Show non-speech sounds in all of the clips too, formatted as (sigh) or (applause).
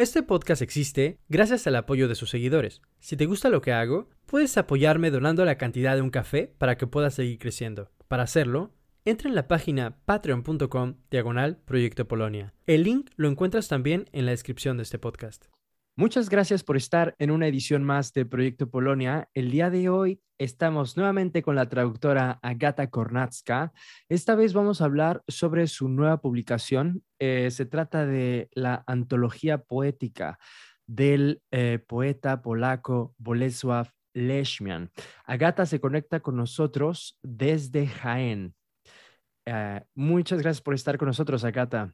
Este podcast existe gracias al apoyo de sus seguidores. Si te gusta lo que hago, puedes apoyarme donando la cantidad de un café para que pueda seguir creciendo. Para hacerlo, entra en la página patreon.com diagonal Proyecto Polonia. El link lo encuentras también en la descripción de este podcast. Muchas gracias por estar en una edición más de Proyecto Polonia. El día de hoy estamos nuevamente con la traductora Agata Kornacka. Esta vez vamos a hablar sobre su nueva publicación. Eh, se trata de la antología poética del eh, poeta polaco Bolesław Leszmian. Agata se conecta con nosotros desde Jaén. Eh, muchas gracias por estar con nosotros, Agata.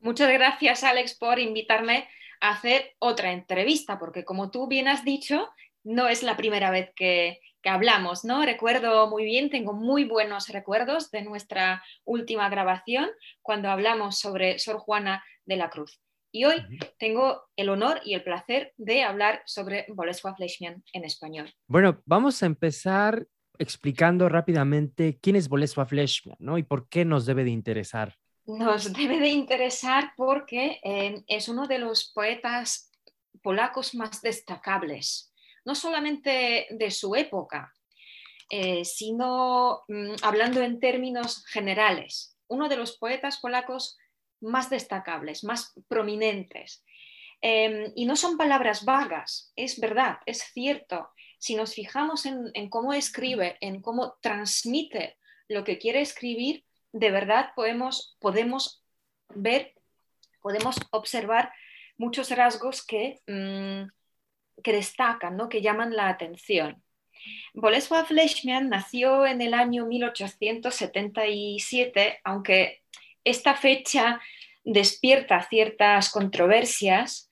Muchas gracias, Alex, por invitarme hacer otra entrevista, porque como tú bien has dicho, no es la primera vez que, hablamos, ¿no? Recuerdo muy bien, tengo muy buenos recuerdos de nuestra última grabación cuando hablamos sobre Sor Juana de la Cruz. Y hoy tengo el honor y el placer de hablar sobre Bolesław Leśmian en español. Bueno, vamos a empezar explicando rápidamente quién es Bolesław Leśmian, ¿no? Y por qué nos debe de interesar nos debe de interesar porque eh, es uno de los poetas polacos más destacables, no solamente de su época, eh, sino mm, hablando en términos generales, uno de los poetas polacos más destacables, más prominentes. Em, y no son palabras vagas, es verdad, es cierto. Si nos fijamos en cómo escribe, en cómo transmite lo que quiere escribir, de verdad podemos, podemos ver, podemos observar muchos rasgos que, mm, que destacan, ¿no? que llaman la atención. Bolesław Leśmian nació en el año 1877, aunque esta fecha despierta ciertas controversias.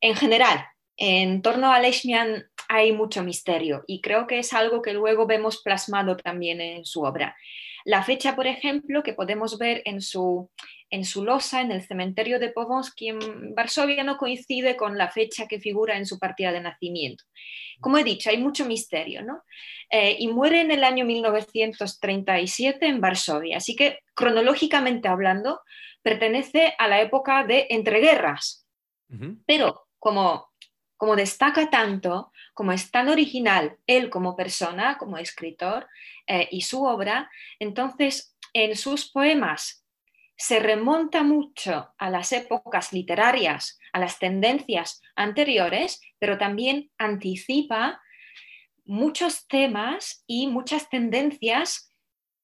En general, en torno a Leśmian hay mucho misterio y creo que es algo que luego vemos plasmado también en su obra. La fecha, por ejemplo, que podemos ver en su, en su losa, en el cementerio de Powązki en Varsovia, no coincide con la fecha que figura en su partida de nacimiento. Como he dicho, hay mucho misterio, ¿no? Eh, y muere en el año 1937 en Varsovia, así que cronológicamente hablando, pertenece a la época de entreguerras. Pero como, como destaca tanto, como es tan original él como persona, como escritor eh, y su obra, entonces en sus poemas se remonta mucho a las épocas literarias, a las tendencias anteriores, pero también anticipa muchos temas y muchas tendencias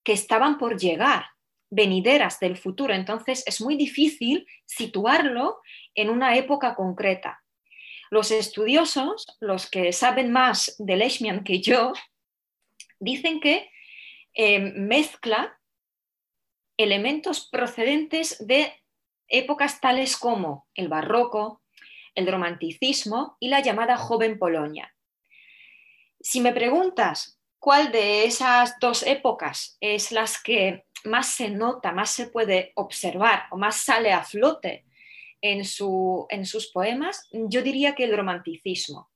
que estaban por llegar, venideras del futuro. Entonces es muy difícil situarlo en una época concreta. Los estudiosos, los que saben más de Leishman que yo, dicen que eh, mezcla elementos procedentes de épocas tales como el barroco, el romanticismo y la llamada joven Polonia. Si me preguntas cuál de esas dos épocas es las que más se nota, más se puede observar o más sale a flote en, sus poemas, yo diría que el romanticismo,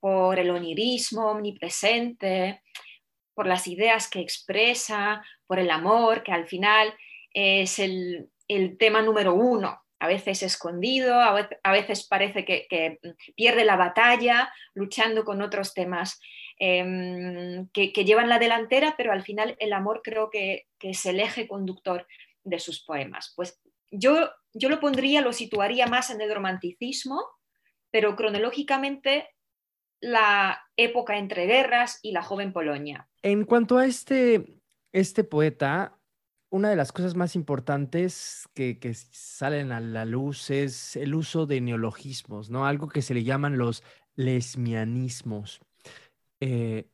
por el onirismo omnipresente, por las ideas que expresa, por el amor, que al final es el, tema número uno, a veces escondido, a veces parece que, pierde la batalla luchando con otros temas em, que, llevan la delantera, pero al final el amor creo que, que es el eje conductor de sus poemas. Pues yo, yo lo pondría, lo situaría más en el romanticismo, pero cronológicamente la época entre guerras y la joven Polonia. En cuanto a este, este poeta, una de las cosas más importantes que, que, salen a la luz es el uso de neologismos, ¿no? Algo que se le llaman los lesmianismos. Eh,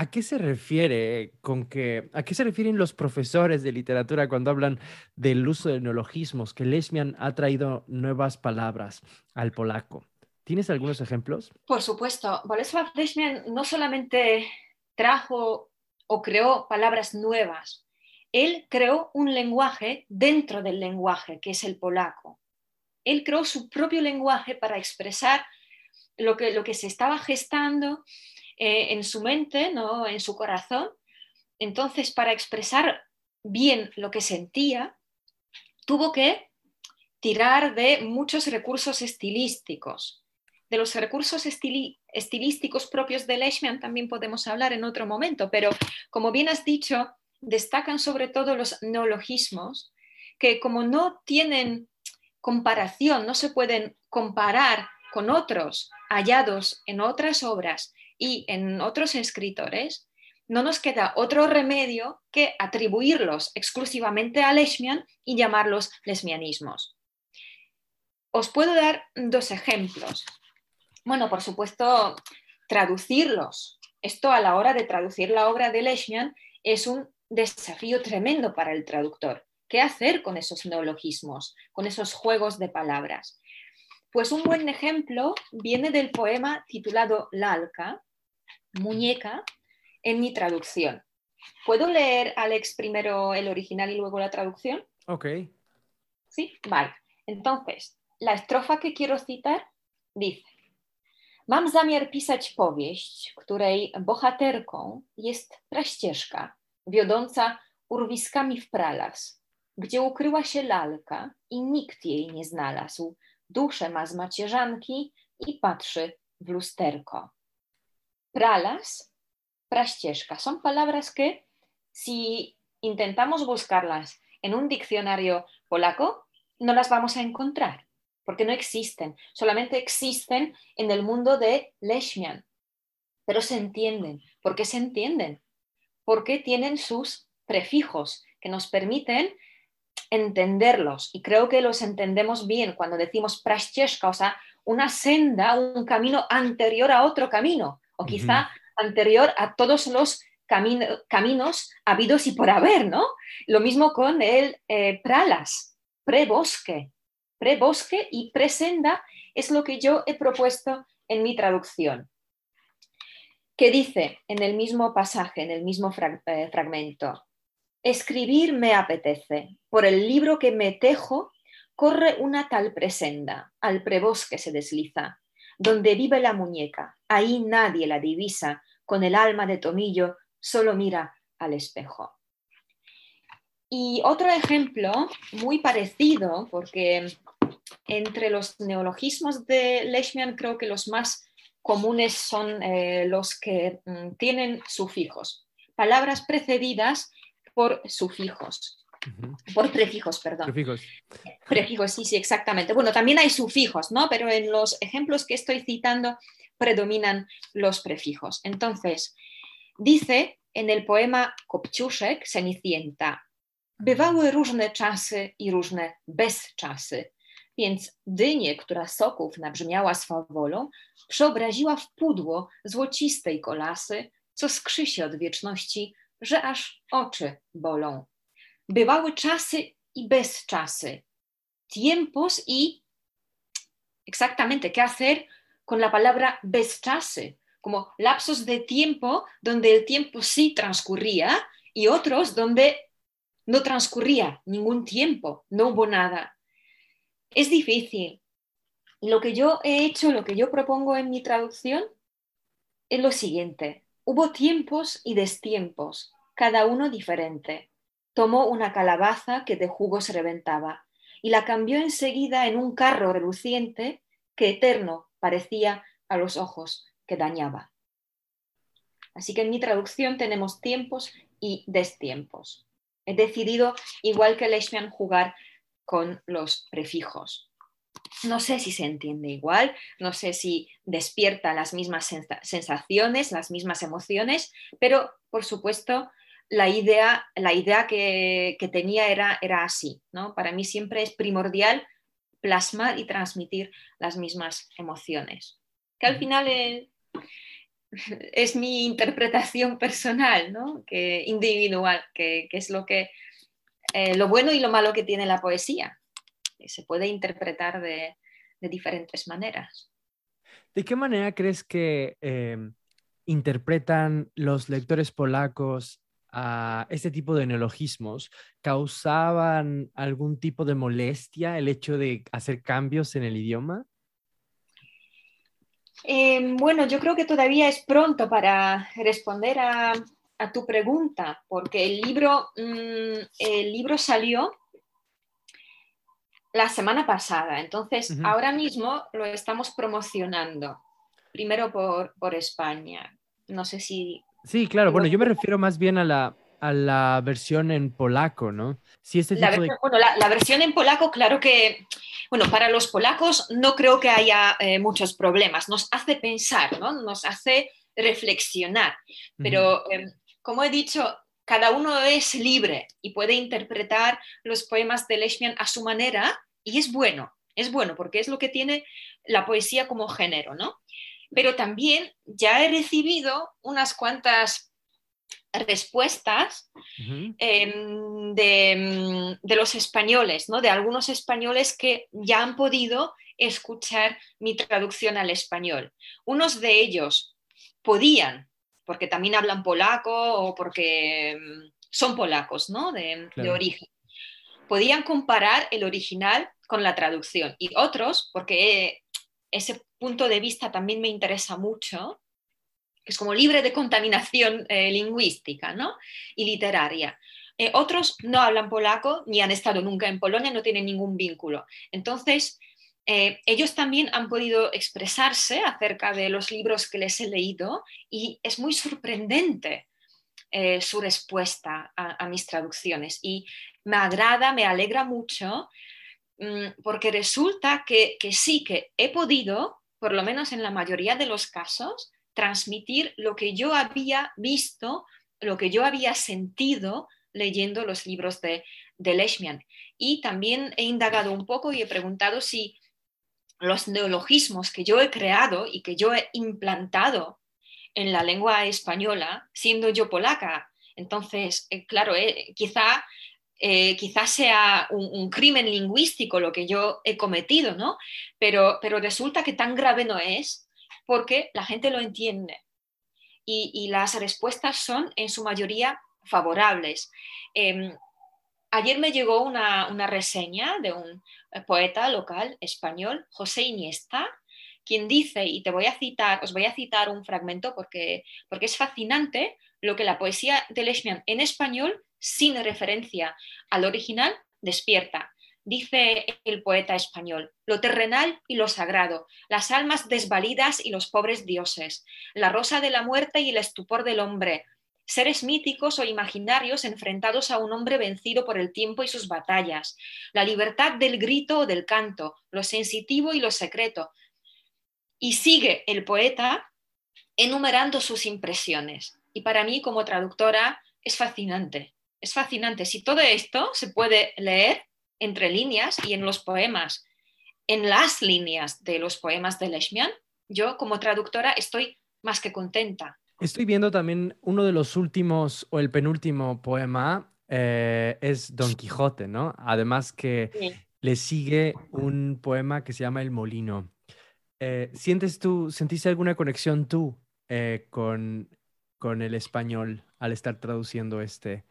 ¿A qué se refiere con que, a qué se refieren los profesores de literatura cuando hablan del uso de neologismos, que Lesmian ha traído nuevas palabras al polaco? ¿Tienes algunos ejemplos? Por supuesto. Bolesław Lesmian no solamente trajo o creó palabras nuevas. Él creó un lenguaje dentro del lenguaje, que es el polaco. Él creó su propio lenguaje para expresar lo que, lo que se estaba gestando eh, en su mente, ¿no? en su corazón. Entonces, para expresar bien lo que sentía, tuvo que tirar de muchos recursos estilísticos. De los recursos estilísticos propios de Leishman también podemos hablar en otro momento, pero como bien has dicho, destacan sobre todo los neologismos, que como no tienen comparación, no se pueden comparar con otros hallados en otras obras y en otros escritores, no nos queda otro remedio que atribuirlos exclusivamente a Leishman y llamarlos lesmianismos. Os puedo dar dos ejemplos. Bueno, por supuesto, traducirlos. Esto a la hora de traducir la obra de Leishman es un desafío tremendo para el traductor. ¿Qué hacer con esos neologismos, con esos juegos de palabras? Pues un buen ejemplo viene del poema titulado Lalca, muñeca, en mi traducción. ¿Puedo leer, Alex, primero el original y luego la traducción? Ok. Sí, vale. Entonces, la estrofa que quiero citar dice: Mam zamiar pisać powieść, której bohaterką jest praścieżka, wiodąca urwiskami w pralas, gdzie ukryła się lalka i nikt jej nie znalazł. Duszę ma z macierzanki i patrzy w lusterko. Pralas, praścieżka, son palabras que si intentamos buscarlas en un diccionario polaco, no las vamos a encontrar, porque no existen, solamente existen en el mundo de Leishman, pero se entienden. ¿Por qué se entienden? Porque tienen sus prefijos que nos permiten entenderlos. Y creo que los entendemos bien cuando decimos praścieżka, o sea, una senda, un camino anterior a otro camino, o quizá anterior a todos los caminos habidos y por haber, ¿no? Lo mismo con el eh, pralas, prebosque, prebosque y presenda es lo que yo he propuesto en mi traducción, que dice en el mismo pasaje, en el mismo eh, fragmento, escribir me apetece, por el libro que me tejo corre una tal presenda, al prebosque se desliza, donde vive la muñeca, ahí nadie la divisa, con el alma de tomillo, solo mira al espejo. Y otro ejemplo muy parecido, porque entre los neologismos de Leishman creo que los más comunes son eh, los que mm, tienen sufijos, palabras precedidas por sufijos. Por prefijos, perdón. Prefijos. Prefijos, sí, sí, exactamente. Bueno, también hay sufijos, ¿no? Pero en los ejemplos que estoy citando predominan los prefijos. Entonces, dice en el poema Kopciuszek, Cenicienta, bywały różne czasy i różne bezczasy, więc dynię, która soków nabrzmiała swą wolą, przeobraziła w pudło złocistej kolasy, co skrzy się od wieczności, że aż oczy bolą. Bywały czasy i bezczasy, tiempos y exactamente qué hacer con la palabra bezczasy, como lapsos de tiempo donde el tiempo sí transcurría y otros donde no transcurría ningún tiempo, no hubo nada. Es difícil. Lo que yo he hecho, lo que yo propongo en mi traducción es lo siguiente. Hubo tiempos y destiempos, cada uno diferente. Tomó una calabaza que de jugo se reventaba y la cambió enseguida en un carro reluciente que eterno parecía a los ojos que dañaba. Así que en mi traducción tenemos tiempos y destiempos. He decidido, igual que Leishman, jugar con los prefijos. No sé si se entiende igual, no sé si despierta las mismas sensaciones, las mismas emociones, pero por supuesto la idea, la idea que, tenía era, era así. ¿no? Para mí siempre es primordial plasmar y transmitir las mismas emociones. Que al final es, mi interpretación personal, ¿no? que, individual, que, es lo, que, eh, lo bueno y lo malo que tiene la poesía. Se puede interpretar de, diferentes maneras. ¿De qué manera crees que em, interpretan los lectores polacos a este tipo de neologismos, ¿causaban algún tipo de molestia el hecho de hacer cambios en el idioma? Em, bueno, yo creo que todavía es pronto para responder a, tu pregunta, porque el libro, mm, el libro salió la semana pasada, entonces ahora mismo lo estamos promocionando, primero por, por España. No sé si... Sí, claro, bueno, yo me refiero más bien a la, a la versión en polaco, ¿no? Sí, este la, bueno, la, versión en polaco, claro que, bueno, para los polacos no creo que haya eh, muchos problemas, nos hace pensar, ¿no? Nos hace reflexionar, pero em, como he dicho, cada uno es libre y puede interpretar los poemas de Leishman a su manera y es bueno, es bueno porque es lo que tiene la poesía como género, ¿no? Pero también ya he recibido unas cuantas respuestas em, de, los españoles, ¿no? de algunos españoles que ya han podido escuchar mi traducción al español. Unos de ellos podían, porque también hablan polaco o porque em, son polacos ¿no? de, de origen, podían comparar el original con la traducción. Y otros, porque ese punto de vista también me interesa mucho, es como libre de contaminación eh, lingüística y literaria. Eh, otros no hablan polaco ni han estado nunca en Polonia, no tienen ningún vínculo. Entonces, eh, ellos también han podido expresarse acerca de los libros que les he leído y es muy sorprendente su respuesta a, mis traducciones. Y me agrada, me alegra mucho mm, porque resulta que sí que he podido, por lo menos en la mayoría de los casos, transmitir lo que yo había visto, lo que yo había sentido leyendo los libros de, de. Y también he indagado un poco y he preguntado si los neologismos que yo he creado y que yo he implantado en la lengua española, siendo yo polaca, entonces, eh, claro, eh, quizá, eh, quizá sea un, crimen lingüístico lo que yo he cometido, ¿no? Pero, pero resulta que tan grave no es porque la gente lo entiende y, las respuestas son en su mayoría favorables. Em, ayer me llegó una, reseña de un poeta local español, José Iniesta, quien dice, y te voy a citar, os voy a citar un fragmento porque, porque es fascinante lo que la poesía de Leishman en español, sin referencia al original, despierta dice el poeta español, lo terrenal y lo sagrado, las almas desvalidas y los pobres dioses, la rosa de la muerte y el estupor del hombre, seres míticos o imaginarios enfrentados a un hombre vencido por el tiempo y sus batallas, la libertad del grito o del canto, lo sensitivo y lo secreto. Y sigue el poeta enumerando sus impresiones. Y para mí, como traductora, es fascinante. Es fascinante. Si todo esto se puede leer entre líneas y en los poemas, en las líneas de los poemas de Leishman, yo como traductora estoy más que contenta. Estoy viendo también uno de los últimos o el penúltimo poema eh, es Don Quijote, ¿no? Además que le sigue un poema que se llama El Molino. Eh, ¿Sientes tú, sentiste alguna conexión tú eh, con, con el español al estar traduciendo este,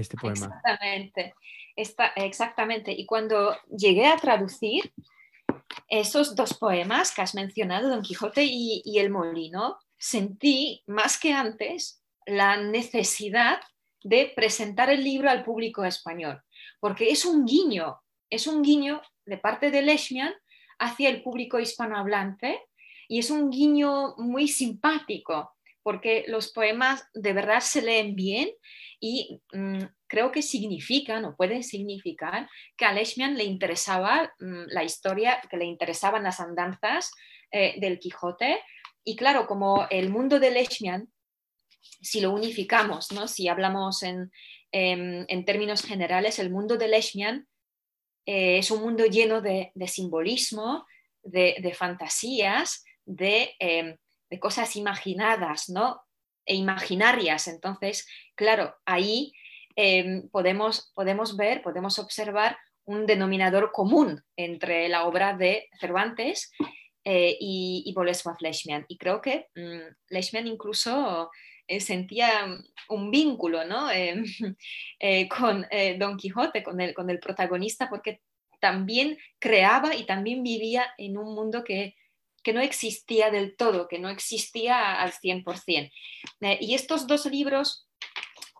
este poema? Exactamente exactamente. Y cuando llegué a traducir esos dos poemas que has mencionado, Don Quijote y, El Molino, sentí más que antes la necesidad de presentar el libro al público español, porque es un guiño, es un guiño de parte de Leishman hacia el público hispanohablante y es un guiño muy simpático, porque los poemas de verdad se leen bien y mm, creo que significan o pueden significar que a Leishman le interesaba mm, la historia, que le interesaban las andanzas eh, del Quijote. Y claro, como el mundo de Leishman, si lo unificamos, ¿no? si hablamos en, em, términos generales, el mundo de Leishman eh, es un mundo lleno de, simbolismo, de, fantasías, em, de, cosas imaginadas ¿no? e imaginarias. Entonces, claro, ahí Em, podemos, podemos ver, podemos observar un denominador común entre la obra de Cervantes eh, y, y Bolesław Leszmian. Y creo que Leszmian incluso eh, sentía un vínculo ¿no? (laughs) Eh, con Don Quijote, con el, con el protagonista, porque también creaba y también vivía en un mundo que, que no existía del todo, que no existía al 100%. y estos dos libros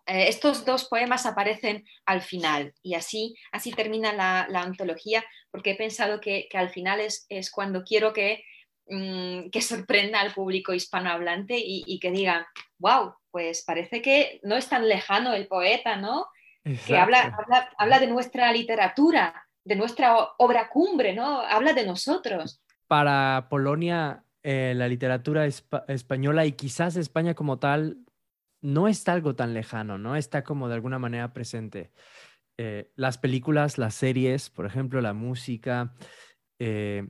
eh, estos dos poemas aparecen al final y así, así termina la, antología porque he pensado que, al final es, cuando quiero que, mm, que, sorprenda al público hispanohablante y, que diga, wow, pues parece que no es tan lejano el poeta, ¿no? Que habla, habla, de nuestra literatura, de nuestra obra cumbre, ¿no? Habla de nosotros. Para Polonia, eh, la literatura española y quizás España como tal no está algo tan lejano, ¿no? Está como de alguna manera presente. Eh, las películas, las series, por ejemplo, la música, eh,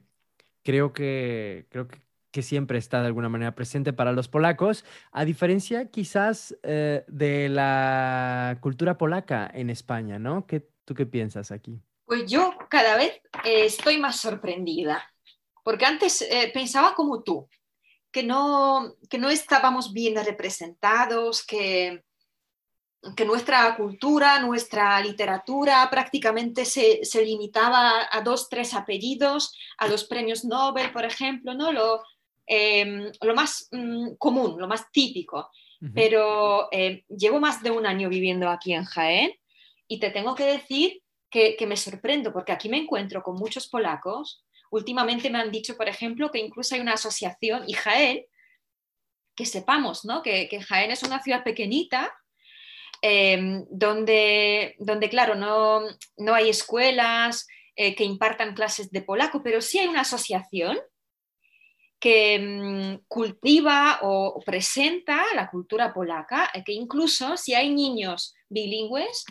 creo, que, creo que, siempre está de alguna manera presente para los polacos, a diferencia quizás de la cultura polaca en España, ¿no? ¿Qué, ¿Tú qué piensas aquí? Pues yo cada vez estoy más sorprendida, porque antes pensaba como tú, que no, que no estábamos bien representados, que, que nuestra cultura, nuestra literatura prácticamente se, limitaba a dos, tres apellidos, a los premios Nobel, por ejemplo, ¿no? lo, em, lo más mm, común, lo más típico. Pero em, llevo más de un año viviendo aquí en Jaén y te tengo que decir que, que me sorprendo porque aquí me encuentro con muchos polacos Últimamente me han dicho, por ejemplo, que incluso hay una asociación, y Jaén, que sepamos, ¿no? que, Jaén es una ciudad pequeñita, em, donde, donde, claro, no, no hay escuelas eh, que impartan clases de polaco, pero sí hay una asociación que mm, cultiva o presenta la cultura polaca, eh, que incluso si hay niños bilingües,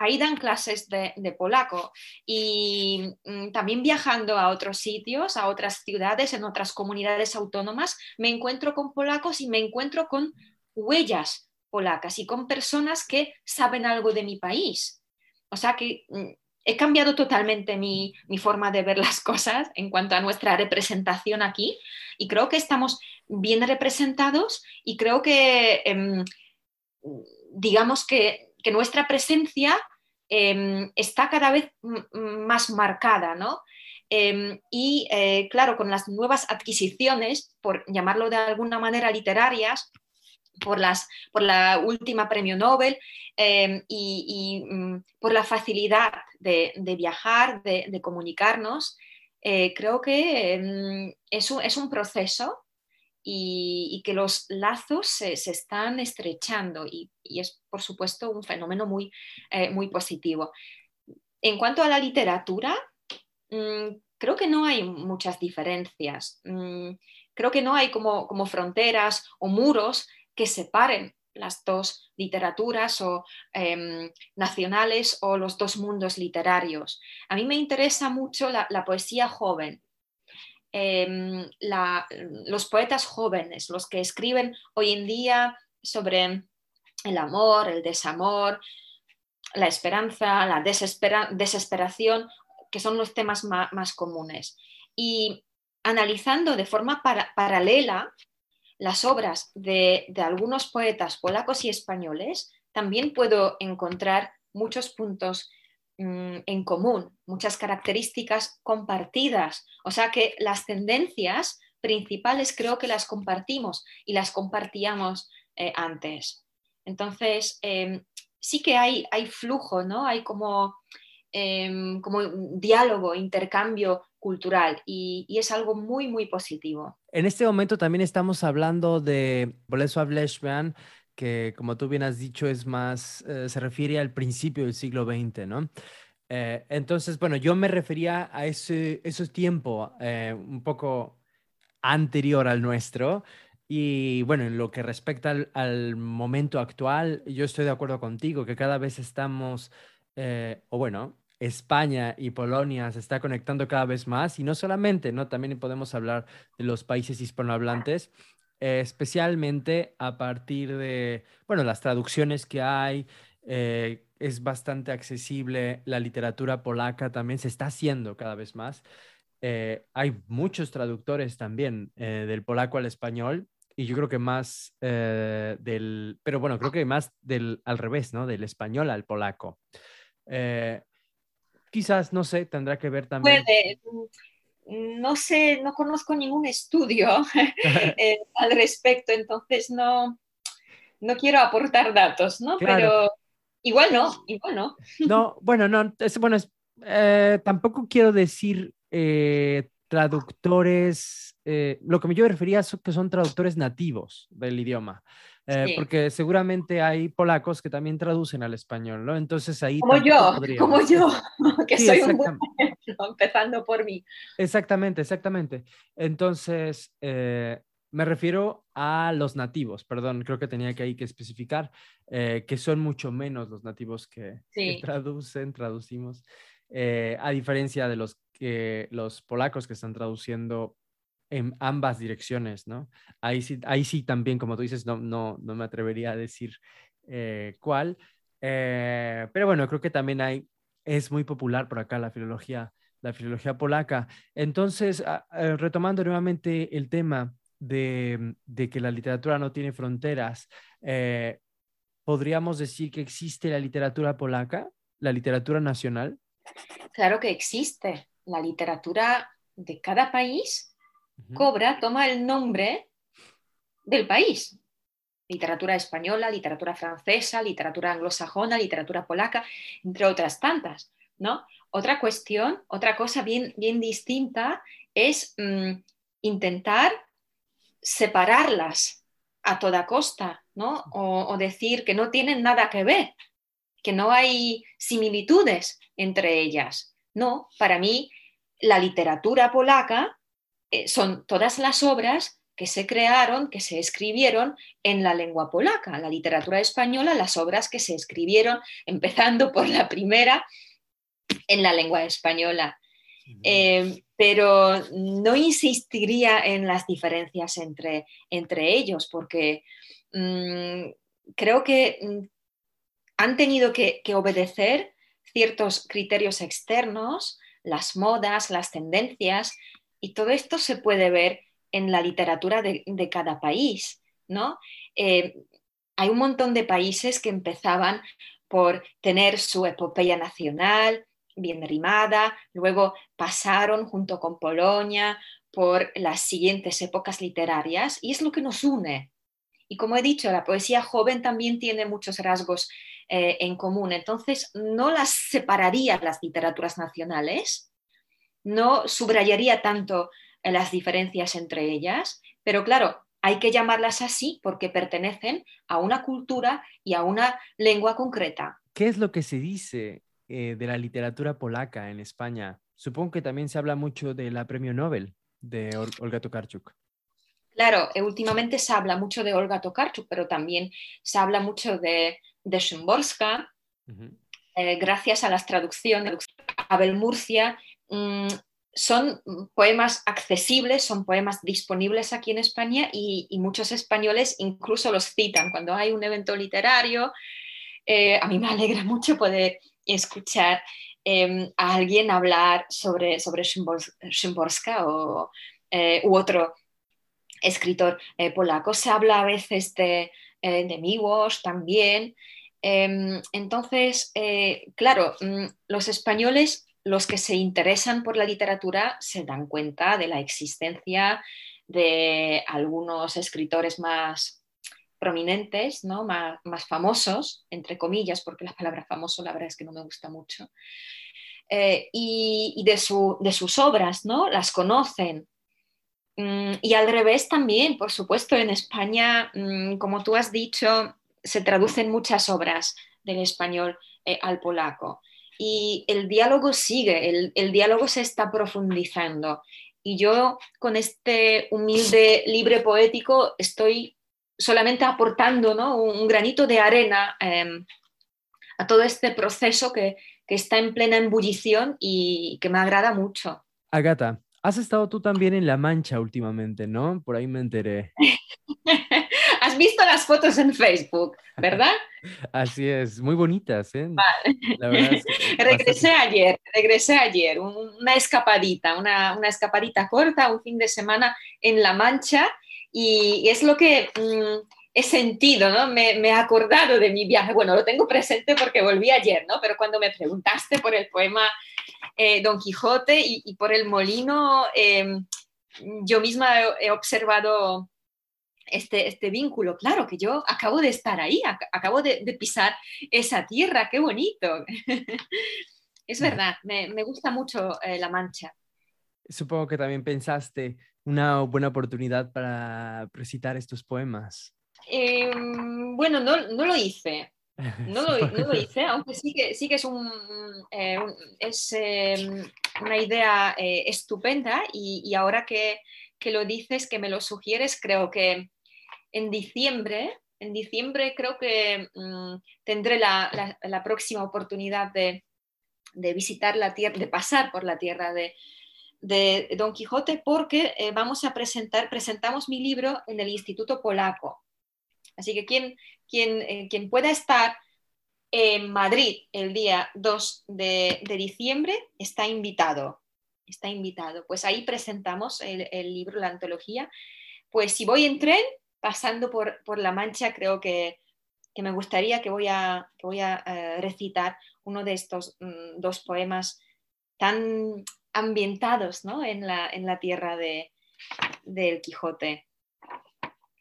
ahí dan clases de, polaco y mm, también viajando a otros sitios, a otras ciudades, en otras comunidades autónomas, me encuentro con polacos y me encuentro con huellas polacas y con personas que saben algo de mi país. O sea que mm, he cambiado totalmente mi, forma de ver las cosas en cuanto a nuestra representación aquí y creo que estamos bien representados y creo que, em, digamos que que nuestra presencia em, está cada vez más marcada, ¿no? Em, y eh, claro, con las nuevas adquisiciones, por llamarlo de alguna manera literarias, por, las, por la última premio Nobel em, y, mm, por la facilidad de, viajar, de, comunicarnos, eh, creo que es es un proceso y, que los lazos se, están estrechando y, es, por supuesto, un fenómeno muy, eh, muy positivo. En cuanto a la literatura, mm, creo que no hay muchas diferencias. Mm, creo que no hay como, como fronteras o muros que separen las dos literaturas o em, nacionales o los dos mundos literarios. A mí me interesa mucho la poesía joven, Em, los poetas jóvenes, los que escriben hoy en día sobre el amor, el desamor, la esperanza, la desesperación, que son los temas más, comunes. Y analizando de forma paralela las obras de, de algunos poetas polacos y españoles, también puedo encontrar muchos puntos en común, muchas características compartidas. O sea que las tendencias principales creo que las compartimos y las compartíamos eh, antes. Entonces, em, sí que hay, hay flujo, ¿no? Hay como, em, como diálogo, intercambio cultural y, es algo muy, muy positivo. En este momento también estamos hablando de Bolesław Leszman, que como tú bien has dicho es más, eh, se refiere al principio del siglo XX, ¿no? Eh, entonces, bueno, yo me refería a ese, tiempo eh, un poco anterior al nuestro. Y bueno, en lo que respecta al, momento actual, yo estoy de acuerdo contigo que cada vez estamos, o bueno, España y Polonia se está conectando cada vez más y no solamente, ¿no? También podemos hablar de los países hispanohablantes especialmente a partir de, bueno, las traducciones que hay, eh, es bastante accesible, la literatura polaca también se está haciendo cada vez más. eh, hay muchos traductores también eh, del polaco al español y yo creo que más eh, del, pero bueno, creo que más del al revés, ¿no? Del español al polaco. quizás, no sé, tendrá que ver también. Puede. No sé, no conozco ningún estudio (laughs) (laughs) al respecto, entonces no, no quiero aportar datos, ¿no? Pero igual no, igual no. No, (laughs) bueno, no, es, bueno, es, tampoco quiero decir eh, traductores, eh, lo que yo me refería es que son traductores nativos del idioma. Eh, porque seguramente hay polacos que también traducen al español, ¿no? Entonces ahí... Como yo, como yo, (laughs) (laughs) que soy un buen empezando por mí. Exactamente, exactamente. Entonces, me refiero a los nativos, perdón, creo que tenía que ahí que especificar, que son mucho menos los nativos que, que traducen, traducimos, a diferencia de los que los polacos que están traduciendo en ambas direcciones, ¿no? Ahí sí, ahí sí también, como tú dices, no, no, no me atrevería a decir eh, cuál, eh, pero bueno, creo que también hay, es muy popular por acá la filología, la filología polaca. Entonces, eh, retomando nuevamente el tema de, de, que la literatura no tiene fronteras, ¿podríamos decir que existe la literatura polaca, la literatura nacional? Claro que existe la literatura de cada país cobra, toma el nombre del país. Literatura española, literatura francesa, literatura anglosajona, literatura polaca, entre otras tantas, ¿no? Otra cuestión, otra cosa bien, bien distinta es mm, intentar separarlas a toda costa, ¿no? o, decir que no tienen nada que ver, que no hay similitudes entre ellas. No, para mí la literatura polaca eh, son todas las obras que se crearon, que se escribieron en la lengua polaca. La literatura española, las obras que se escribieron, empezando por la primera, en la lengua española. Eh, pero no insistiría en las diferencias entre, entre ellos, porque mm, creo que mm, han tenido que, que obedecer ciertos criterios externos, las modas, las tendencias, y todo esto se puede ver en la literatura de, cada país, ¿no? Eh, hay un montón de países que empezaban por tener su epopeya nacional bien rimada, luego pasaron junto con Polonia por las siguientes épocas literarias y es lo que nos une. Y como he dicho, la poesía joven también tiene muchos rasgos eh, en común. Entonces, no las separaría las literaturas nacionales, no subrayaría tanto eh, las diferencias entre ellas, pero claro, hay que llamarlas así porque pertenecen a una cultura y a una lengua concreta. ¿Qué es lo que se dice eh, de la literatura polaca en España? Supongo que también se habla mucho de la premio Nobel de Olga Tokarczuk. Claro, últimamente se habla mucho de Olga Tokarczuk, pero también se habla mucho de de Szymborska, eh, gracias a las traducciones de Abel Murcia, son poemas accesibles, son poemas disponibles aquí en España y, muchos españoles incluso los citan cuando hay un evento literario. Eh, a mí me (laughs) alegra mucho poder escuchar em, a alguien hablar sobre, sobre Szymborska o, eh, u otro escritor polaco. Se habla a veces de, eh, de también. Em, entonces, eh, claro, mm, los españoles, los que se interesan por la literatura, se dan cuenta de la existencia de algunos escritores más prominentes, ¿no? más, famosos, entre comillas, porque la palabra famoso la verdad es que no me gusta mucho, eh, y, de, de, sus obras, ¿no? las conocen, Mm, y al revés también, por supuesto, en España, mm, como tú has dicho, se traducen muchas obras del español eh, al polaco. Y el diálogo sigue, el, diálogo se está profundizando. Y yo con este humilde libre poético estoy solamente aportando un, granito de arena em, a todo este proceso que, que está en plena ebullición y que me agrada mucho. Agata, Has estado tú también en La Mancha últimamente, ¿no? Por ahí me enteré. (laughs) Has visto las fotos en Facebook, ¿verdad? (laughs) Así es, muy bonitas, ¿eh? (laughs) regresé ayer, regresé ayer, una escapadita, una, escapadita corta, un fin de semana en La Mancha y, es lo que mm, he sentido, ¿no? Me, he acordado de mi viaje. Bueno, lo tengo presente porque volví ayer, ¿no? Pero cuando me preguntaste por el poema eh, Don Quijote y, por el molino, em, yo misma he, observado este, este, vínculo. Claro que yo acabo de estar ahí, acabo de, pisar esa tierra, qué bonito. (laughs) es verdad, me, gusta mucho eh, La Mancha. Supongo que también pensaste una buena oportunidad para recitar estos poemas. Em, bueno, no, lo hice. (laughs) No lo, hice, aunque sí que, sí que es, un, eh, es em, una idea eh, estupenda y, ahora que, lo dices, que me lo sugieres, creo que en diciembre, en diciembre creo que mm, tendré la, próxima oportunidad de, visitar la tierra, de pasar por la tierra de, Don Quijote porque eh, vamos a presentar, presentamos mi libro en el Instituto Polaco. Así que quien, quien, eh, quien pueda estar en Madrid el día 2 de, diciembre está invitado. Está invitado. Pues ahí presentamos el, libro, la antología. Pues si voy en tren, pasando por, La Mancha, creo que, me gustaría que voy a, voy a eh, recitar uno de estos mm, dos poemas tan ambientados en, la, en la tierra de, del Quijote.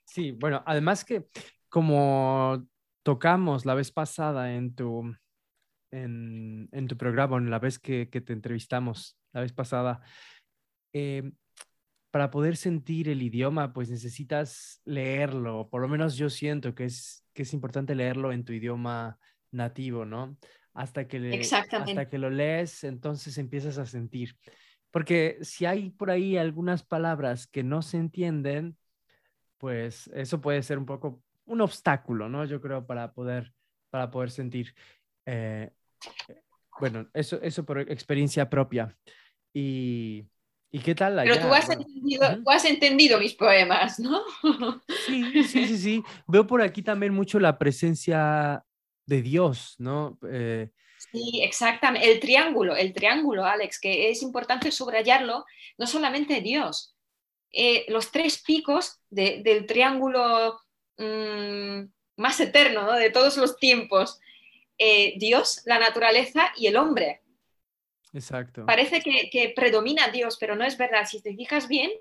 Sí, bueno, además que como tocamos la vez pasada en tu, en, tu programa, en la vez que, te entrevistamos la vez pasada, eh, para poder sentir el idioma, pues necesitas leerlo. Por lo menos yo siento que es, que es importante leerlo en tu idioma nativo, ¿no? Hasta que, hasta que lo lees, entonces empiezas a sentir. Porque si hay por ahí algunas palabras que no se entienden, pues eso puede ser un poco un obstáculo, ¿no? Yo creo para poder, para poder sentir. Eh, bueno, eso, eso por experiencia propia. Y, ¿y qué tal? Pero tú has, entendido, has, entendido, mis poemas, ¿no? Sí, (laughs) sí, sí, sí. Veo por aquí también mucho la presencia de Dios, ¿no? Eh, sí, exactamente. El triángulo, el triángulo, Alex, que es importante subrayarlo, no solamente Dios, eh, los tres picos del triángulo mm, más eterno de todos los tiempos, eh, Dios, la naturaleza y el hombre. Exacto. Parece que, predomina Dios, pero no es verdad. Si te fijas bien,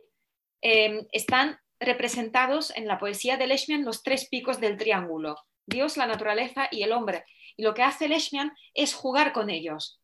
em, están representados en la poesía de Leishman los tres picos del triángulo, Dios, la naturaleza y el hombre. Y lo que hace Leishman es jugar con ellos.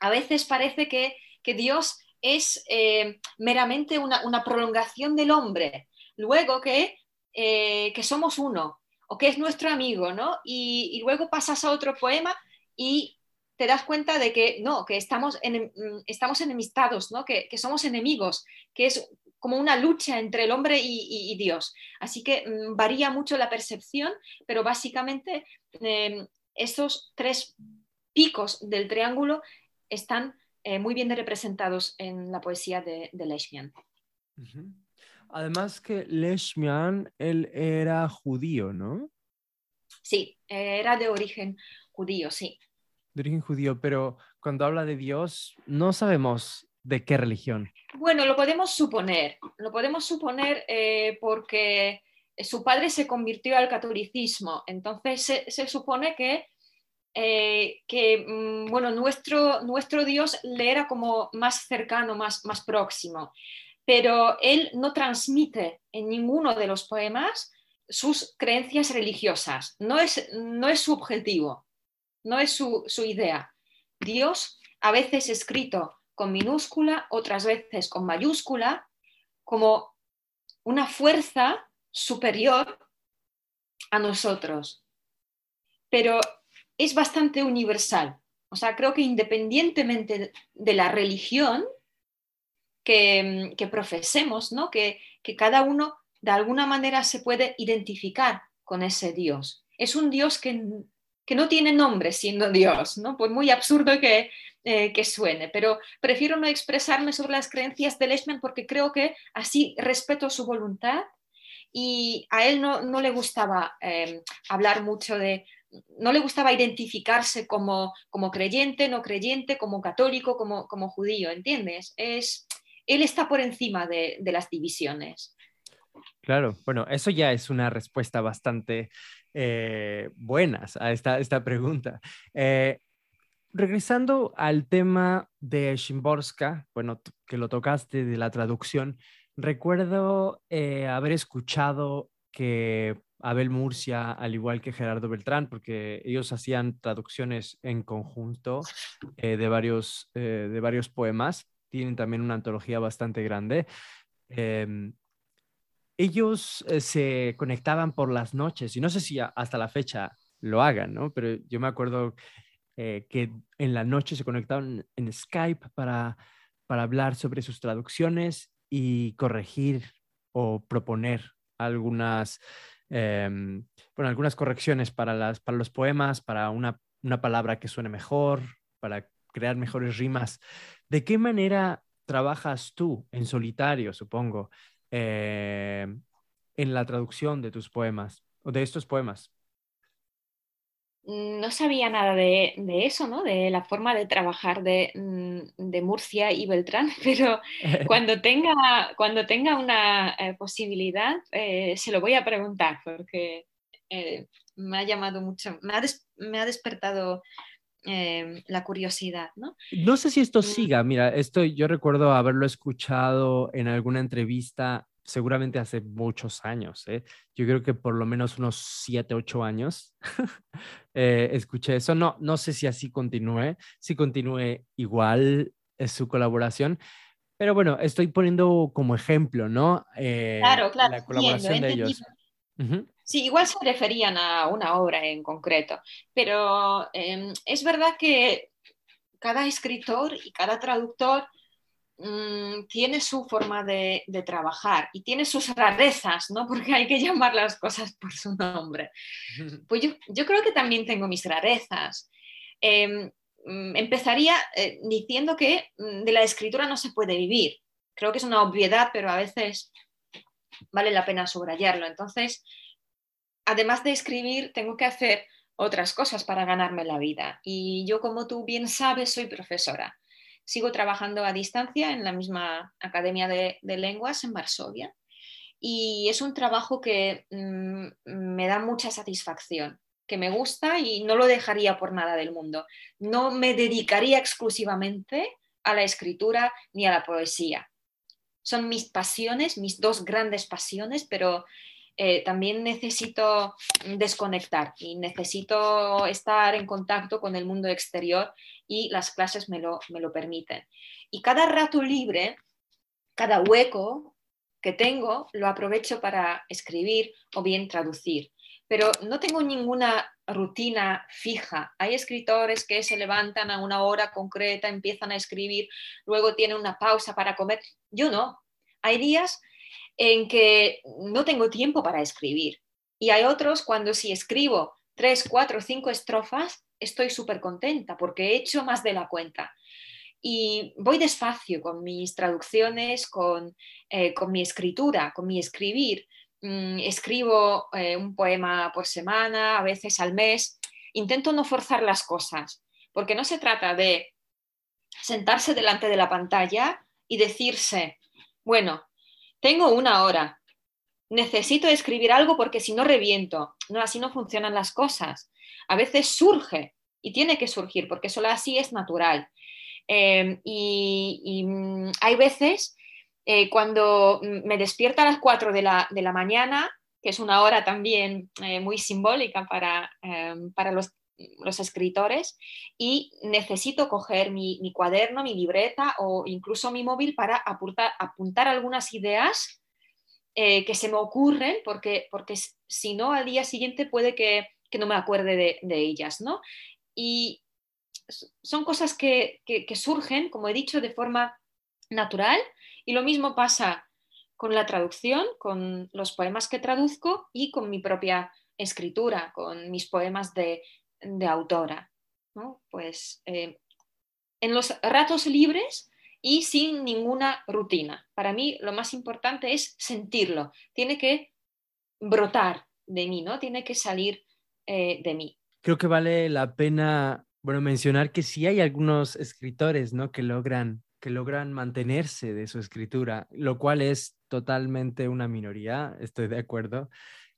A veces parece que, que Dios es eh, meramente una, prolongación del hombre, luego que, eh, que, somos uno o que es nuestro amigo, ¿no? Y, luego pasas a otro poema y te das cuenta de que no, que estamos, en, mm, estamos enemistados, ¿no? Que, somos enemigos, que es como una lucha entre el hombre y, Dios. Así que mm, varía mucho la percepción, pero básicamente em, esos tres picos del triángulo están eh, muy bien representados en la poesía de, de Leishman. Además que Leishman, él era judío, ¿no? Sí, era de origen judío, sí. De origen judío, pero cuando habla de Dios, no sabemos de qué religión. Bueno, lo podemos suponer, lo podemos suponer eh, porque su padre se convirtió al catolicismo, entonces se supone que eh, que mm, bueno, nuestro, nuestro Dios le era como más cercano, más, más próximo, pero él no transmite en ninguno de los poemas sus creencias religiosas, no es, no es su objetivo, no es su, su idea. Dios, a veces escrito con minúscula, otras veces con mayúscula, como una fuerza superior a nosotros. Pero es bastante universal. O sea, creo que independientemente de la religión que, profesemos, ¿no? Que, cada uno de alguna manera se puede identificar con ese Dios. Es un Dios que, no tiene nombre siendo Dios, ¿no? Pues muy absurdo que, eh, que suene, pero prefiero no expresarme sobre las creencias de Leishman porque creo que así respeto su voluntad y a él no, le gustaba em, hablar mucho de, no le gustaba identificarse como, como creyente, no creyente, como católico, como, como judío, ¿entiendes? Es, él está por encima de, las divisiones. Claro, bueno, eso ya es una respuesta bastante eh, buena a esta, esta pregunta. Eh, regresando al tema de Shimborska, bueno, que lo tocaste de la traducción, recuerdo eh, haber escuchado que Abel Murcia, al igual que Gerardo Beltrán, porque ellos hacían traducciones en conjunto de, varios, de varios poemas, tienen también una antología bastante grande. Em, ellos se conectaban por las noches, y no sé si hasta la fecha lo hagan, ¿no? Pero yo me acuerdo eh, que en la noche se conectaban en Skype para, para hablar sobre sus traducciones y corregir o proponer algunas, em, bueno, algunas correcciones para, las, para los poemas, para una, una palabra que suene mejor, para crear mejores rimas. ¿De qué manera trabajas tú en solitario, supongo, em, en la traducción de tus poemas o de estos poemas? no sabía nada de, eso, ¿no? De la forma de trabajar de, mm, Murcia y Beltrán, (laughs) pero (laughs) cuando tenga, cuando tenga una eh, posibilidad eh, se lo voy a preguntar porque eh, me ha llamado mucho, me ha, despertado la curiosidad, ¿no? No sé si esto mm. siga, mira, esto yo recuerdo haberlo escuchado en alguna entrevista seguramente hace muchos años, ¿eh? yo creo que por lo menos unos siete, ocho años (laughs) eh, escuché eso. No, no sé si así continúe, si continúe igual es su colaboración, pero bueno, estoy poniendo como ejemplo, ¿no? Eh, claro, claro. La colaboración de ellos. Sí, igual se referían a una obra en concreto, pero em, es verdad que cada escritor y cada traductor Mm, tiene su forma de, trabajar y tiene sus rarezas, ¿no? (laughs) Porque hay que llamar las cosas por su nombre. (laughs) Pues yo, creo que también tengo mis rarezas. Em, mm, empezaría eh, diciendo que mm, de la escritura no se puede vivir. Creo que es una obviedad, pero a veces vale la pena subrayarlo. Entonces, además de escribir, tengo que hacer otras cosas para ganarme la vida. Y yo, como tú bien sabes, soy profesora sigo trabajando a distancia en la misma Academia de, Lenguas en Varsovia y es un trabajo que mm, me da mucha satisfacción, que me gusta y no lo dejaría por nada del mundo. No me dedicaría exclusivamente a la escritura ni a la poesía. Son mis pasiones, mis dos grandes pasiones, pero eh, también necesito desconectar y necesito estar en contacto con el mundo exterior y las clases me lo, me lo permiten. Y cada rato libre, cada hueco que tengo, lo aprovecho para escribir o bien traducir. Pero no tengo ninguna rutina fija. Hay escritores que se levantan a una hora concreta, empiezan a escribir, luego tienen una pausa para comer. Yo no. Hay días en que no tengo tiempo para escribir. Y hay otros cuando si escribo tres, cuatro, cinco estrofas, estoy súper contenta porque he hecho más de la cuenta. Y voy despacio con mis traducciones, con, eh, mi escritura, con mi escribir. Mm, escribo eh, un poema por semana, a veces al mes. Intento no forzar las cosas, porque no se trata de sentarse delante de la pantalla y decirse, bueno, tengo una hora. Necesito escribir algo porque si no reviento. No, así no funcionan las cosas. A veces surge y tiene que surgir porque solo así es natural. Em, y, mm, hay veces eh, cuando me despierta a las 4 de la, mañana, que es una hora también eh, muy simbólica para, em, para los, escritores, y necesito coger mi, cuaderno, mi libreta o incluso mi móvil para apuntar, apuntar algunas ideas eh, que se me ocurren, porque, porque si no, al día siguiente puede que, no me acuerde de, de, ellas, ¿no? Y son cosas que, que, surgen, como he dicho, de forma natural, y lo mismo pasa con la traducción, con los poemas que traduzco y con mi propia escritura, con mis poemas de, autora. Pues eh, en los ratos libres y sin ninguna rutina. Para mí lo más importante es sentirlo. Tiene que brotar de mí, ¿no? Tiene que salir eh, de mí. Creo que vale la pena, bueno, mencionar que sí hay algunos escritores, ¿no? Que logran, que logran mantenerse de su escritura, lo cual es totalmente una minoría, estoy de acuerdo,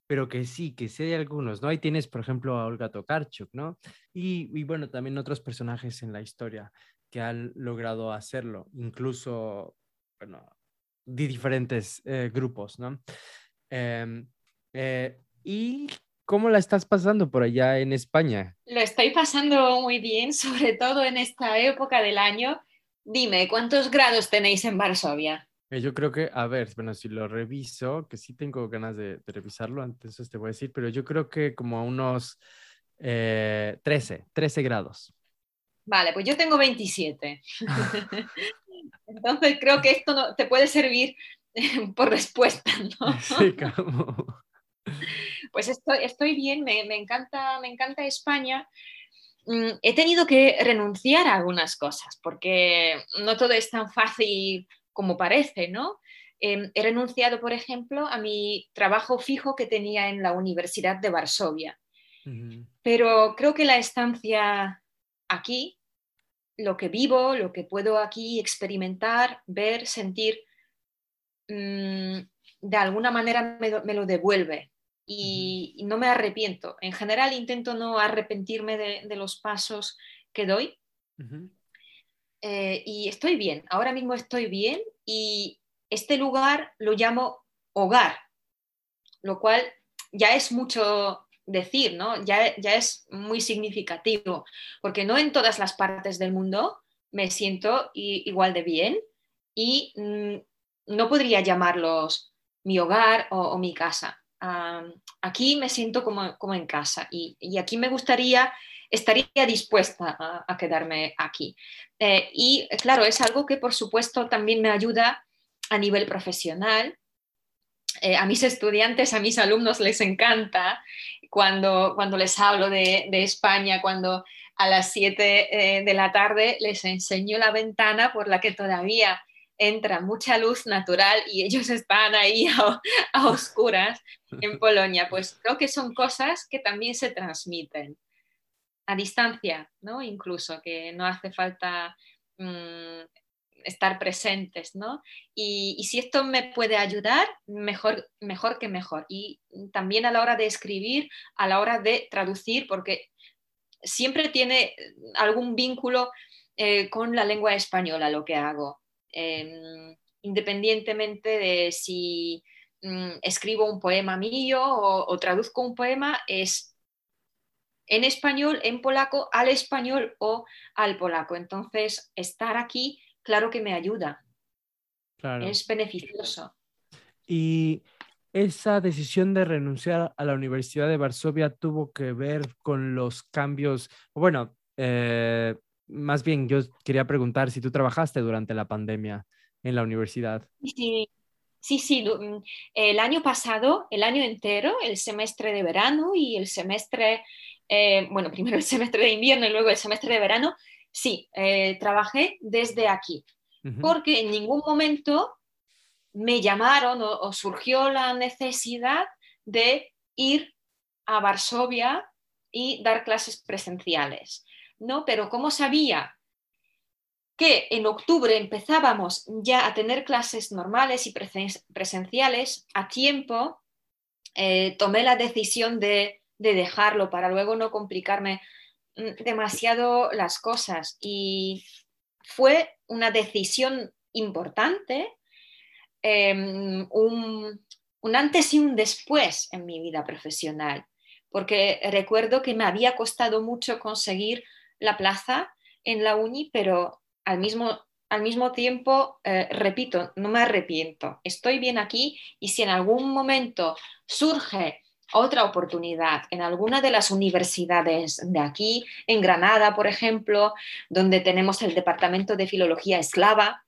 pero que sí, que sí hay algunos, ¿no? Ahí tienes, por ejemplo, a Olga Tokarczuk, ¿no? Y, y bueno, también otros personajes en la historia que han logrado hacerlo, incluso, bueno, de diferentes eh, grupos, ¿no? Em, eh, ¿Y cómo la estás pasando por allá en España? Lo estoy pasando muy bien, (laughs) sobre todo en esta época del año. Dime, ¿cuántos grados tenéis en Varsovia? Eh, yo creo que, a ver, bueno, si lo reviso, que sí tengo ganas de, revisarlo, entonces te voy a decir, pero yo creo que como a unos 13, 13 grados. Vale, pues yo tengo 27. (laughs) Entonces creo que esto no, te puede servir por respuesta, ¿no? (laughs) Sí, Pues estoy, estoy bien, me, encanta, me encanta España. Mm, he tenido que renunciar a algunas cosas porque no todo es tan fácil como parece, ¿no? Em, he renunciado, por ejemplo, a mi trabajo fijo que tenía en la Universidad de Varsovia. Pero creo que la estancia aquí lo que vivo, lo que puedo aquí experimentar, ver, sentir, mm, de alguna manera me, lo devuelve y, no me arrepiento. En general intento no arrepentirme de, los pasos que doy. Eh, y estoy bien, ahora mismo estoy bien y este lugar lo llamo hogar, lo cual ya es mucho decir, ¿no? Ya, ya es muy significativo, porque no en todas las partes del mundo me siento igual de bien y mm, no podría llamarlos mi hogar o, mi casa. Aquí me siento como, como en casa y, aquí me gustaría, estaría dispuesta a, quedarme aquí. Eh, y claro, es algo que por supuesto también me ayuda a nivel profesional. Eh, a mis estudiantes, a mis alumnos les encanta cuando, cuando les hablo de, España, cuando a las 7 eh, de la tarde les enseño la ventana por la que todavía entra mucha luz natural y ellos (laughs) están ahí a, oscuras en Polonia. Pues creo que son cosas que también se transmiten a distancia, ¿no? Incluso que no hace falta mm, estar presentes, ¿no? Y, si esto me puede ayudar, mejor, mejor que mejor. Y también a la hora de escribir, a la hora de traducir, porque siempre tiene algún vínculo eh, con la lengua española lo que hago. Em, independientemente de si mm, escribo un poema mío o, traduzco un poema, es en español, en polaco, al español o al polaco. Entonces, estar aquí claro que me ayuda. Es beneficioso. Y esa decisión de renunciar a la Universidad de Varsovia tuvo que ver con los cambios, bueno, eh, más bien yo quería preguntar si tú trabajaste durante la pandemia en la universidad. Sí, sí, sí. Mm, el año pasado, el año entero, el semestre de verano y el semestre, eh, bueno, (laughs) primero el semestre de invierno y luego el semestre de verano, Sí, eh, trabajé desde aquí, porque en ningún momento me llamaron o, surgió la necesidad de ir a Varsovia y dar clases presenciales, ¿no? Pero como sabía que en octubre empezábamos ya a tener clases normales y presenciales a tiempo, eh, tomé la decisión de, dejarlo para luego no complicarme Mm, demasiado las cosas y fue una decisión importante, em, un, antes y un después en mi vida profesional, porque recuerdo que me había costado mucho conseguir la plaza en la uni, pero al mismo, al mismo tiempo, eh, repito, no me arrepiento, estoy bien aquí y si en algún momento surge otra oportunidad en alguna de las universidades de aquí, en Granada, por ejemplo, donde tenemos el Departamento de Filología Eslava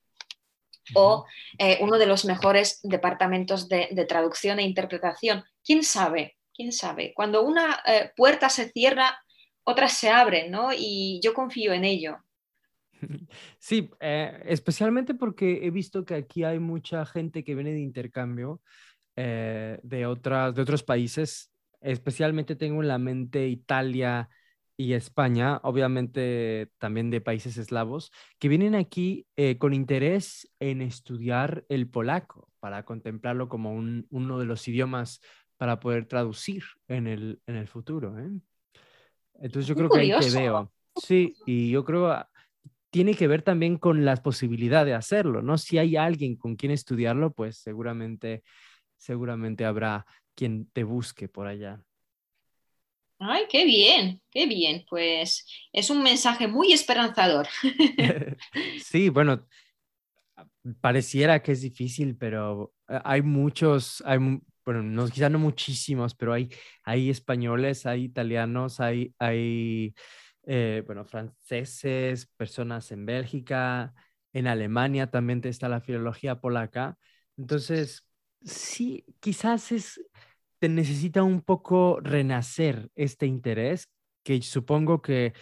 o eh, uno de los mejores departamentos de, traducción e interpretación. ¿Quién sabe? ¿Quién sabe? Cuando una eh, puerta se cierra, otras se abren, ¿no? Y yo confío en ello. (laughs) Sí, eh, especialmente porque he visto que aquí hay mucha gente que viene de intercambio eh, de, otras, de otros países, especialmente tengo en la mente Italia y España, obviamente también de países eslavos, que vienen aquí eh, con interés en estudiar el polaco para contemplarlo como uno de los idiomas para poder traducir en el, en el futuro. Entonces yo creo que ahí te veo. Sí, y yo creo ah, tiene que ver también con la posibilidad de hacerlo, ¿no? Si hay alguien con quien estudiarlo, pues seguramente, seguramente habrá quien te busque por allá. Ay, qué bien, qué bien. Pues es un mensaje muy esperanzador. (laughs) sí, bueno, pareciera que es difícil, pero eh, hay muchos, hay, bueno, no, quizá no muchísimos, pero hay, hay españoles, hay italianos, hay, hay eh, bueno, franceses, personas en Bélgica, en Alemania también está la filología polaca. Entonces, sí, quizás es, te necesita un poco renacer este interés, que supongo que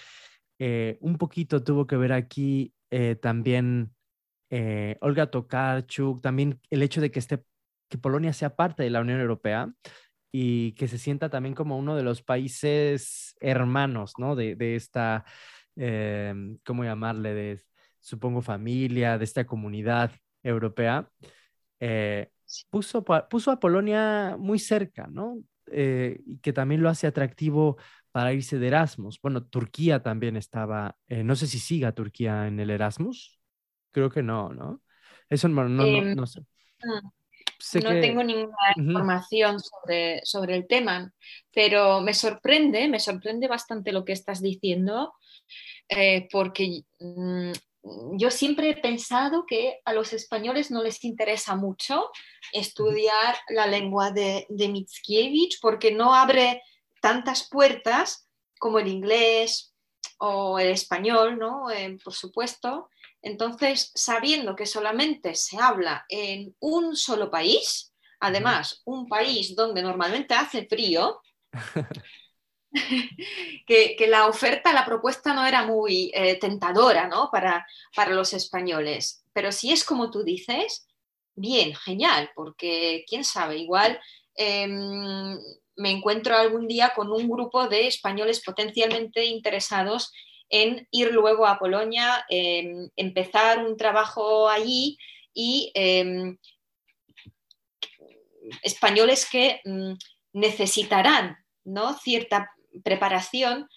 eh, un poquito tuvo que ver aquí eh, también Olga Tokarczuk, también el hecho de que, esté, que Polonia sea parte de la Unión Europea y que se sienta también como uno de los países hermanos, ¿no? De, de esta, eh, ¿cómo llamarle? De, supongo, familia, de esta comunidad europea, eh, puso, puso a Polonia muy cerca, ¿no? Eh, y que también lo hace atractivo para irse de Erasmus. Bueno, Turquía también estaba, no sé si siga Turquía en el Erasmus, creo que no, ¿no? Eso no, no, no, em, no sé. No tengo ninguna información sobre, sobre el tema, pero me sorprende, me sorprende bastante lo que estás diciendo, eh, porque mm, yo siempre he pensado que a los españoles no les interesa mucho estudiar la lengua de, de Mickiewicz porque no abre tantas puertas como el inglés o el español, ¿no? Eh, por supuesto. Entonces, sabiendo que solamente se habla en un solo país, además un país donde normalmente hace frío, (laughs) que, la oferta, la propuesta no era muy eh, tentadora ¿no? para, para los españoles. Pero si es como tú dices, bien, genial, porque quién sabe, igual em, me encuentro algún día con un grupo de españoles potencialmente interesados en ir luego a Polonia, em, empezar un trabajo allí y em, españoles que mm, necesitarán ¿no? cierta preparación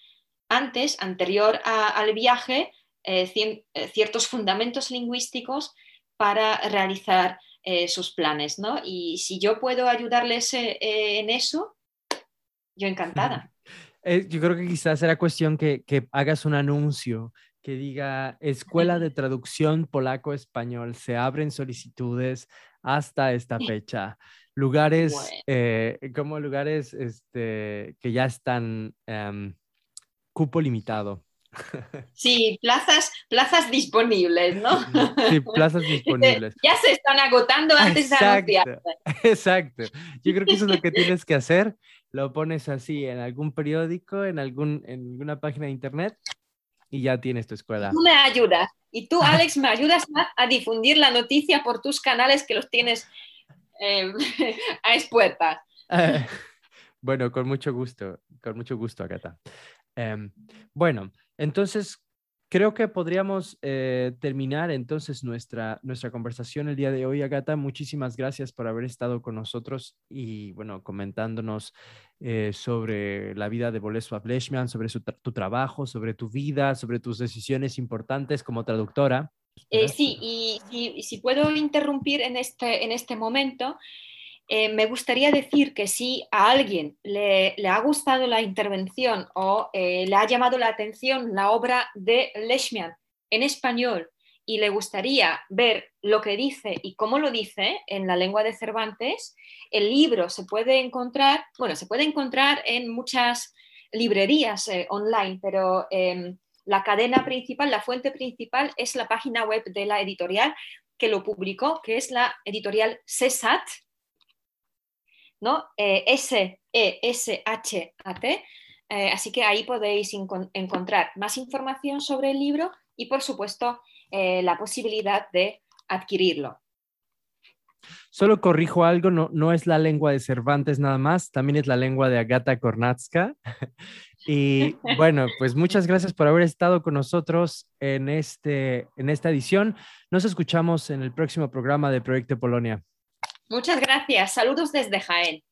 antes, anterior al viaje, eh, eh, ciertos fundamentos lingüísticos para realizar eh, sus planes. Y si yo puedo ayudarles en eso, yo encantada. Eh, yo creo que quizás será cuestión que, que hagas un anuncio que diga Escuela de Traducción Polaco-Español, se abren solicitudes hasta esta (laughs) fecha. Lugares, eh, como lugares este, que ya están em, cupo limitado. (laughs) Sí, plazas, plazas disponibles, ¿no? Sí, plazas (laughs) disponibles. Ya se están agotando antes de anunciar. Exacto. Yo creo que eso es lo que tienes que hacer lo pones así en algún periódico, en, algún, en alguna página de internet y ya tienes tu escuela. Tú me ayudas y tú, (laughs) Alex, me ayudas a, difundir la noticia por tus canales que los tienes eh, (laughs) a expuertas. (laughs) bueno, con mucho gusto, con mucho gusto, Agata. Em, bueno, entonces, Creo que podríamos eh, terminar entonces nuestra, nuestra conversación el día de hoy, Agata. Muchísimas gracias por haber estado con nosotros y, bueno, comentándonos eh, sobre la vida de Bolesław Lechmian, sobre tu trabajo, sobre tu vida, sobre tus decisiones importantes como traductora. Eh, sí, y, si puedo interrumpir en este, en este momento, eh, me gustaría decir que si a alguien le, ha gustado la intervención o eh, le ha llamado la atención la obra de Leishman en español y le gustaría ver lo que dice y cómo lo dice en la lengua de Cervantes, el libro se puede encontrar, bueno, se puede encontrar en muchas librerías eh, online, pero em, la cadena principal, la fuente principal es la página web de la editorial que lo publicó, que es la editorial CESAT, ¿no? Eh, S-E-S-H-A-T. Eh, así que ahí podéis encontrar más información sobre el libro y, por supuesto, eh, la posibilidad de adquirirlo. Solo corrijo algo, no, no es la lengua de Cervantes nada más, también es la lengua de Agata Kornatska. (laughs) Y bueno, pues muchas gracias por haber estado con nosotros en, este, en esta edición. Nos escuchamos en el próximo programa de Proyecto Polonia. Muchas gracias. Saludos desde Jaén.